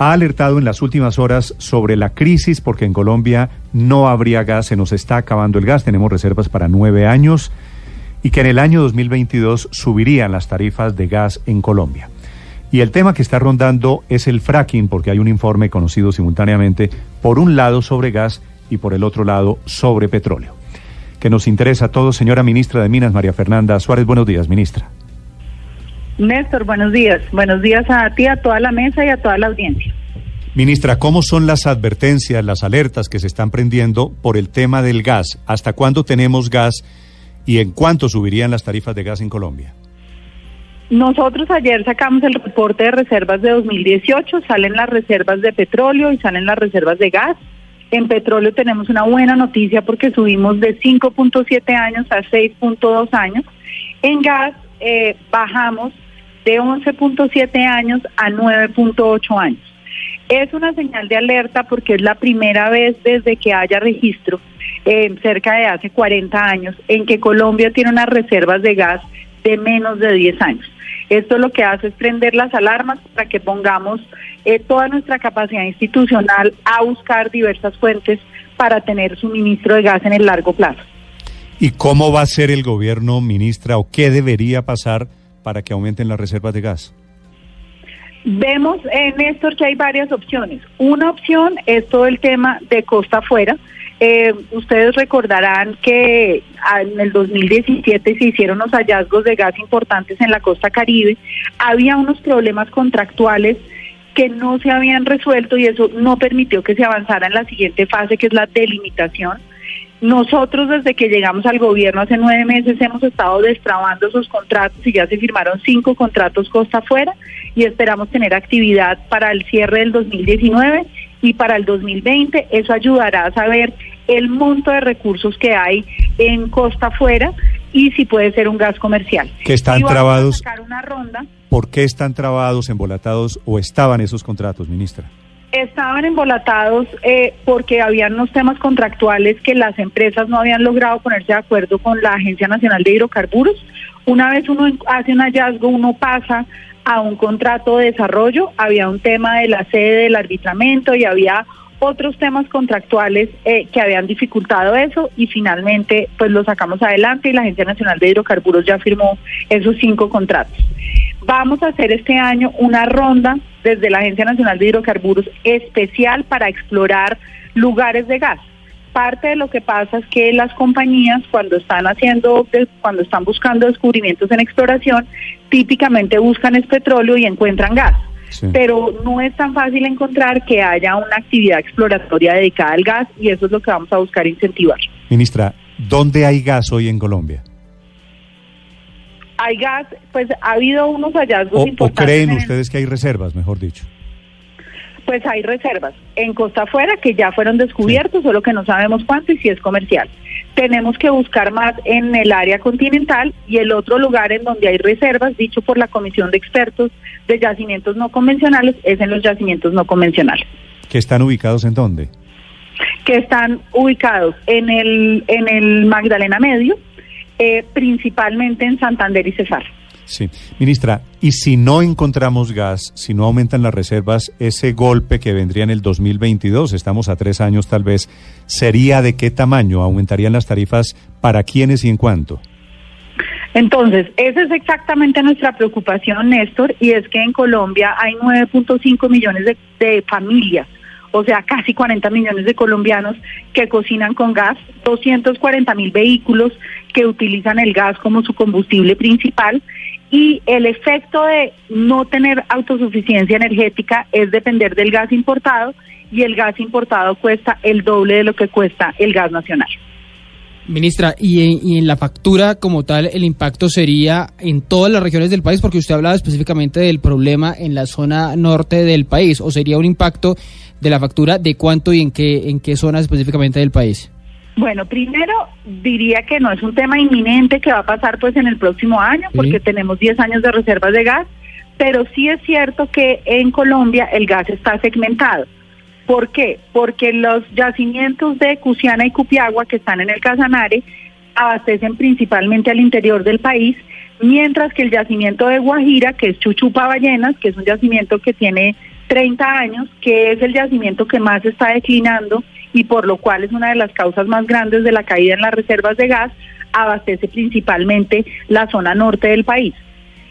Ha alertado en las últimas horas sobre la crisis porque en Colombia no habría gas, se nos está acabando el gas, tenemos reservas para nueve años y que en el año 2022 subirían las tarifas de gas en Colombia. Y el tema que está rondando es el fracking, porque hay un informe conocido simultáneamente, por un lado sobre gas y por el otro lado sobre petróleo. Que nos interesa a todos, señora ministra de Minas, María Fernanda Suárez. Buenos días, ministra. Néstor, buenos días. Buenos días a ti, a toda la mesa y a toda la audiencia. Ministra, ¿cómo son las advertencias, las alertas que se están prendiendo por el tema del gas? ¿Hasta cuándo tenemos gas y en cuánto subirían las tarifas de gas en Colombia? Nosotros ayer sacamos el reporte de reservas de 2018, salen las reservas de petróleo y salen las reservas de gas. En petróleo tenemos una buena noticia porque subimos de 5.7 años a 6.2 años. En gas eh, bajamos de 11.7 años a 9.8 años. Es una señal de alerta porque es la primera vez desde que haya registro, eh, cerca de hace 40 años, en que Colombia tiene unas reservas de gas de menos de 10 años. Esto lo que hace es prender las alarmas para que pongamos eh, toda nuestra capacidad institucional a buscar diversas fuentes para tener suministro de gas en el largo plazo. ¿Y cómo va a ser el gobierno, ministra, o qué debería pasar para que aumenten las reservas de gas? Vemos, en Néstor, que hay varias opciones. Una opción es todo el tema de costa afuera. Eh, ustedes recordarán que en el 2017 se hicieron los hallazgos de gas importantes en la costa caribe. Había unos problemas contractuales que no se habían resuelto y eso no permitió que se avanzara en la siguiente fase, que es la delimitación. Nosotros desde que llegamos al gobierno hace nueve meses hemos estado destrabando esos contratos y ya se firmaron cinco contratos costa afuera y esperamos tener actividad para el cierre del 2019 y para el 2020. Eso ayudará a saber el monto de recursos que hay en costa afuera y si puede ser un gas comercial. Que están Y vamos a trabados. sacar una ronda. ¿Por qué están trabados, embolatados o estaban esos contratos, ministra? Estaban embolatados eh, porque habían unos temas contractuales que las empresas no habían logrado ponerse de acuerdo con la Agencia Nacional de Hidrocarburos. Una vez uno hace un hallazgo, uno pasa a un contrato de desarrollo, había un tema de la sede del arbitramiento y había otros temas contractuales eh, que habían dificultado eso y finalmente pues lo sacamos adelante y la Agencia Nacional de Hidrocarburos ya firmó esos cinco contratos. Vamos a hacer este año una ronda desde la Agencia Nacional de Hidrocarburos especial para explorar lugares de gas. Parte de lo que pasa es que las compañías cuando están haciendo, cuando están buscando descubrimientos en exploración, típicamente buscan es petróleo y encuentran gas. Sí. Pero no es tan fácil encontrar que haya una actividad exploratoria dedicada al gas y eso es lo que vamos a buscar incentivar. Ministra, ¿dónde hay gas hoy en Colombia? Hay gas, pues ha habido unos hallazgos ¿O, o importantes. creen ustedes que hay reservas, mejor dicho? Pues hay reservas en Costa Afuera que ya fueron descubiertos, solo que no sabemos cuánto y si es comercial. Tenemos que buscar más en el área continental y el otro lugar en donde hay reservas, dicho por la Comisión de Expertos de Yacimientos No Convencionales, es en los yacimientos no convencionales, ¿Que están ubicados en dónde? que están ubicados en el, en el Magdalena Medio, eh, principalmente en Santander y Cesar. Sí. Ministra, y si no encontramos gas, si no aumentan las reservas, ese golpe que vendría en el 2022, estamos a tres años tal vez, ¿sería de qué tamaño? ¿Aumentarían las tarifas para quiénes y en cuánto? Entonces, esa es exactamente nuestra preocupación, Néstor, y es que en Colombia hay 9.5 millones de, de familias, o sea, casi 40 millones de colombianos que cocinan con gas, 240 mil vehículos que utilizan el gas como su combustible principal, y el efecto de no tener autosuficiencia energética es depender del gas importado, y el gas importado cuesta el doble de lo que cuesta el gas nacional. Ministra, y en, la factura como tal, el impacto sería en todas las regiones del país, porque usted hablaba específicamente del problema en la zona norte del país, o sería un impacto de la factura de cuánto y en qué, en qué zonas específicamente del país. Bueno, primero diría que no es un tema inminente que va a pasar pues en el próximo año, porque tenemos 10 años de reservas de gas, pero sí es cierto que en Colombia el gas está segmentado. ¿Por qué? Porque los yacimientos de Cusiana y Cupiagua que están en el Casanare abastecen principalmente al interior del país, mientras que el yacimiento de Guajira, que es Chuchupa Ballenas, que es un yacimiento que tiene 30 años, que es el yacimiento que más está declinando y por lo cual es una de las causas más grandes de la caída en las reservas de gas, abastece principalmente la zona norte del país.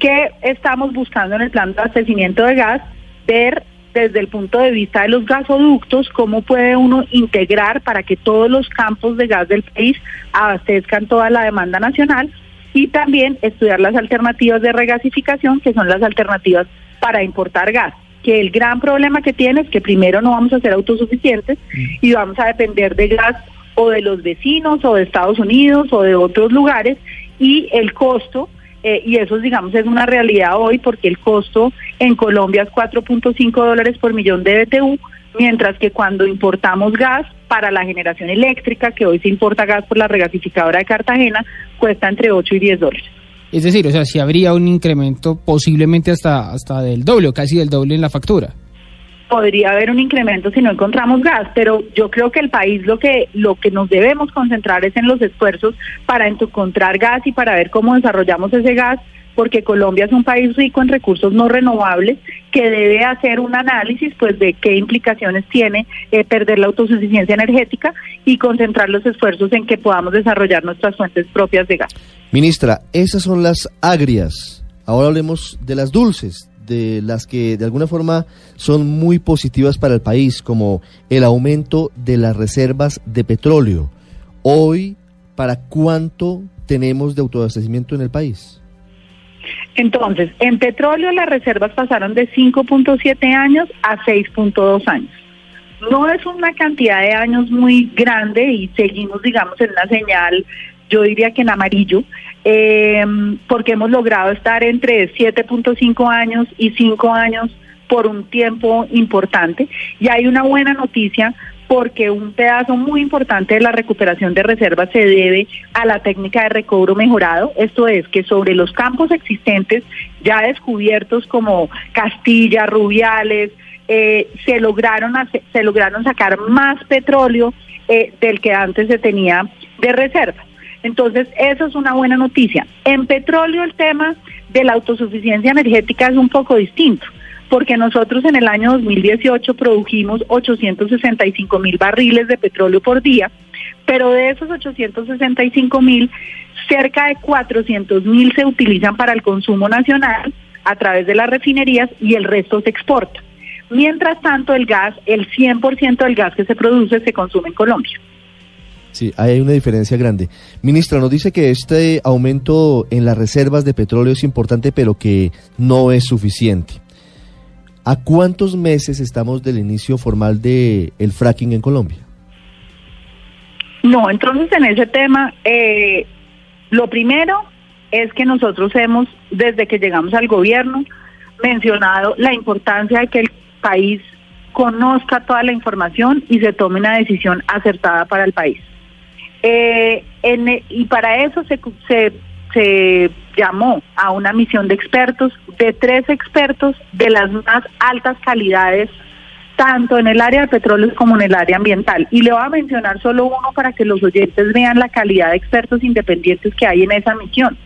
¿Qué estamos buscando en el plan de abastecimiento de gas? Ver desde el punto de vista de los gasoductos, cómo puede uno integrar para que todos los campos de gas del país abastezcan toda la demanda nacional y también estudiar las alternativas de regasificación, que son las alternativas para importar gas. Que el gran problema que tiene es que primero no vamos a ser autosuficientes y vamos a depender de gas o de los vecinos o de Estados Unidos o de otros lugares y el costo eh, y eso, digamos, es una realidad hoy porque el costo en Colombia es 4.5 dólares por millón de BTU, mientras que cuando importamos gas para la generación eléctrica, que hoy se importa gas por la regasificadora de Cartagena, cuesta entre 8 y 10 dólares. Es decir, o sea, si habría un incremento posiblemente hasta, hasta del doble o casi del doble en la factura. Podría haber un incremento si no encontramos gas, pero yo creo que el país lo que lo que nos debemos concentrar es en los esfuerzos para encontrar gas y para ver cómo desarrollamos ese gas, porque Colombia es un país rico en recursos no renovables que debe hacer un análisis pues de qué implicaciones tiene eh, perder la autosuficiencia energética y concentrar los esfuerzos en que podamos desarrollar nuestras fuentes propias de gas. Ministra, esas son las agrias. Ahora hablemos de las dulces, de las que de alguna forma son muy positivas para el país, como el aumento de las reservas de petróleo. Hoy, ¿para cuánto tenemos de autoabastecimiento en el país? Entonces, en petróleo las reservas pasaron de 5.7 años a 6.2 años. No es una cantidad de años muy grande y seguimos, digamos, en una señal, yo diría que en amarillo, eh, porque hemos logrado estar entre 7.5 años y 5 años por un tiempo importante. Y hay una buena noticia porque un pedazo muy importante de la recuperación de reservas se debe a la técnica de recobro mejorado. Esto es que sobre los campos existentes ya descubiertos como Castilla, Rubiales, eh, se lograron se lograron sacar más petróleo eh, del que antes se tenía de reservas. Entonces, eso es una buena noticia. En petróleo el tema de la autosuficiencia energética es un poco distinto, porque nosotros en el año 2018 produjimos 865 mil barriles de petróleo por día, pero de esos 865 mil, cerca de 400 mil se utilizan para el consumo nacional a través de las refinerías y el resto se exporta. Mientras tanto, el gas, el 100% del gas que se produce se consume en Colombia. Sí, hay una diferencia grande. Ministra, nos dice que este aumento en las reservas de petróleo es importante, pero que no es suficiente. ¿A cuántos meses estamos del inicio formal del el fracking en Colombia? No, entonces en ese tema, eh, lo primero es que nosotros hemos, desde que llegamos al gobierno, mencionado la importancia de que el país conozca toda la información y se tome una decisión acertada para el país. Eh, en, y para eso se, se, se llamó a una misión de expertos, de tres expertos de las más altas calidades, tanto en el área de petróleo como en el área ambiental. Y le voy a mencionar solo uno para que los oyentes vean la calidad de expertos independientes que hay en esa misión.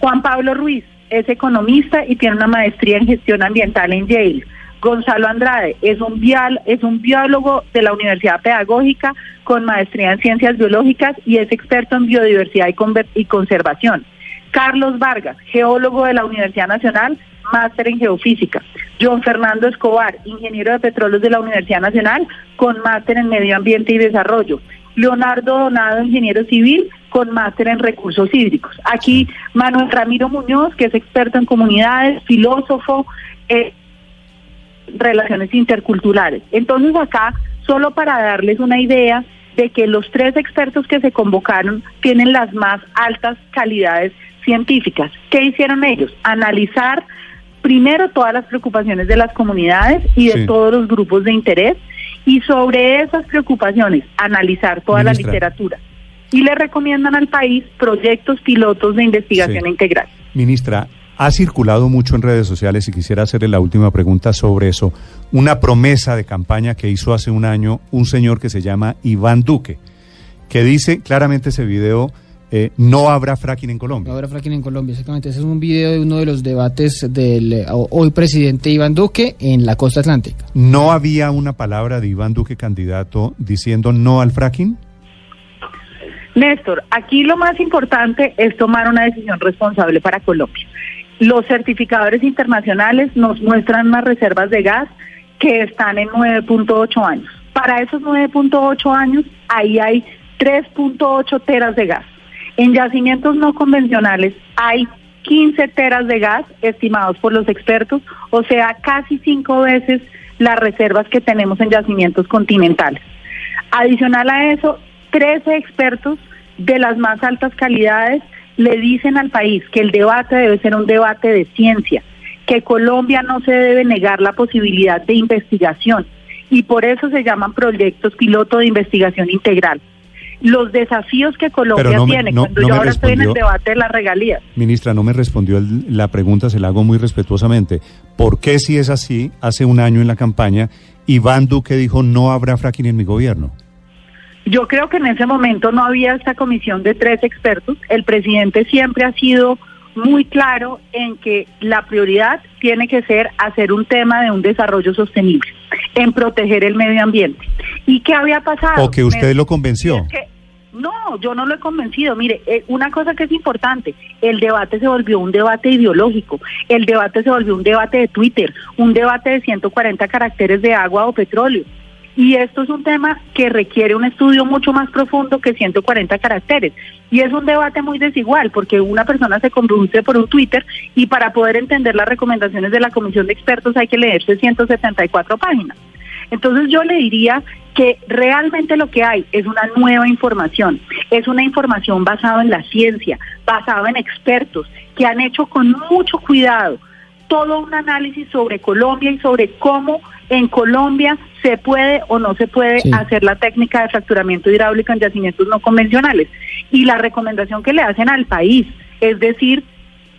Juan Pablo Ruiz es economista y tiene una maestría en gestión ambiental en Yale. Gonzalo Andrade es un, es un biólogo de la Universidad Pedagógica con maestría en ciencias biológicas y es experto en biodiversidad y, y conservación. Carlos Vargas, geólogo de la Universidad Nacional, máster en geofísica. John Fernando Escobar, ingeniero de petróleos de la Universidad Nacional, con máster en medio ambiente y desarrollo. Leonardo Donado, ingeniero civil, con máster en recursos hídricos. Aquí Manuel Ramiro Muñoz, que es experto en comunidades, filósofo, eh, relaciones interculturales. Entonces acá, solo para darles una idea, de que los tres expertos que se convocaron tienen las más altas calidades científicas. ¿Qué hicieron ellos? Analizar primero todas las preocupaciones de las comunidades y de Sí. todos los grupos de interés y sobre esas preocupaciones analizar toda la literatura. Y le recomiendan al país proyectos pilotos de investigación Sí. integral. Ministra, ha circulado mucho en redes sociales y quisiera hacerle la última pregunta sobre eso. Una promesa de campaña que hizo hace un año un señor que se llama Iván Duque, que dice claramente ese video, eh, no habrá fracking en Colombia. Ahora fracking en Colombia, exactamente. Ese es un video de uno de los debates del eh, hoy presidente Iván Duque en la costa atlántica. ¿No había una palabra de Iván Duque candidato diciendo no al fracking? Néstor, aquí lo más importante es tomar una decisión responsable para Colombia. Los certificadores internacionales nos muestran unas reservas de gas que están en 9.8 años. Para esos 9.8 años, ahí hay 3.8 teras de gas. En yacimientos no convencionales hay 15 teras de gas estimados por los expertos, o sea, casi cinco veces las reservas que tenemos en yacimientos continentales. Adicional a eso, 13 expertos de las más altas calidades le dicen al país que el debate debe ser un debate de ciencia, que Colombia no se debe negar la posibilidad de investigación y por eso se llaman proyectos piloto de investigación integral. Los desafíos que Colombia Pero no me- tiene no- cuando no yo ahora estoy en el debate de las regalías. Ministra, no me respondió el- la pregunta, se la hago muy respetuosamente. ¿Por qué si es así, hace un año en la campaña, Iván Duque dijo no habrá fracking en mi gobierno? Yo creo que en ese momento no había esta comisión de tres expertos. El presidente siempre ha sido muy claro en que la prioridad tiene que ser hacer un tema de un desarrollo sostenible, en proteger el medio ambiente. ¿Y qué había pasado? ¿O que usted Me- lo convenció? es que- no, yo no lo he convencido. Mire, eh, una cosa que es importante, el debate se volvió un debate ideológico, el debate se volvió un debate de Twitter, un debate de 140 caracteres de agua o petróleo. Y esto es un tema que requiere un estudio mucho más profundo que 140 caracteres. Y es un debate muy desigual, porque una persona se conduce por un Twitter y para poder entender las recomendaciones de la Comisión de Expertos hay que leerse 174 páginas. Entonces yo le diría que realmente lo que hay es una nueva información, es una información basada en la ciencia, basada en expertos que han hecho con mucho cuidado todo un análisis sobre Colombia y sobre cómo en Colombia se puede o no se puede Sí. hacer la técnica de fracturamiento hidráulico en yacimientos no convencionales. Y la recomendación que le hacen al país es decir,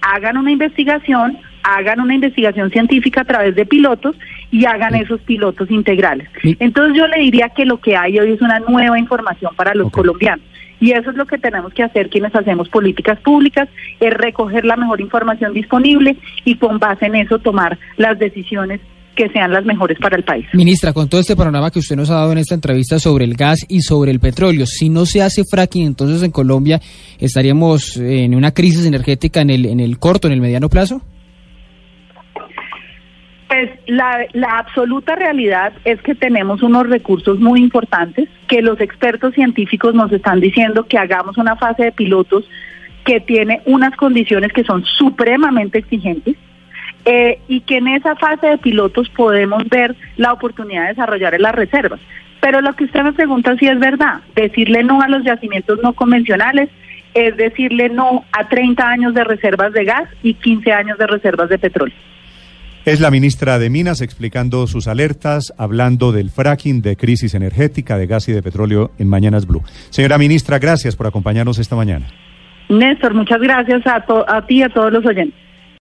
hagan una investigación, hagan una investigación científica a través de pilotos y hagan esos pilotos integrales. Entonces yo le diría que lo que hay hoy es una nueva información para los colombianos. Y eso es lo que tenemos que hacer quienes hacemos políticas públicas, es recoger la mejor información disponible y con base en eso tomar las decisiones que sean las mejores para el país. Ministra, con todo este panorama que usted nos ha dado en esta entrevista sobre el gas y sobre el petróleo, si no se hace fracking, entonces en Colombia estaríamos en una crisis energética en el, en el corto, en el mediano plazo. Pues la, la absoluta realidad es que tenemos unos recursos muy importantes que los expertos científicos nos están diciendo que hagamos una fase de pilotos que tiene unas condiciones que son supremamente exigentes eh, y que en esa fase de pilotos podemos ver la oportunidad de desarrollar en las reservas. Pero lo que usted me pregunta si es verdad, decirle no a los yacimientos no convencionales es decirle no a 30 años de reservas de gas y 15 años de reservas de petróleo. Es la ministra de Minas explicando sus alertas, hablando del fracking, de crisis energética, de gas y de petróleo en Mañanas Blue. Señora ministra, gracias por acompañarnos esta mañana. Néstor, muchas gracias a, a ti y a todos los oyentes.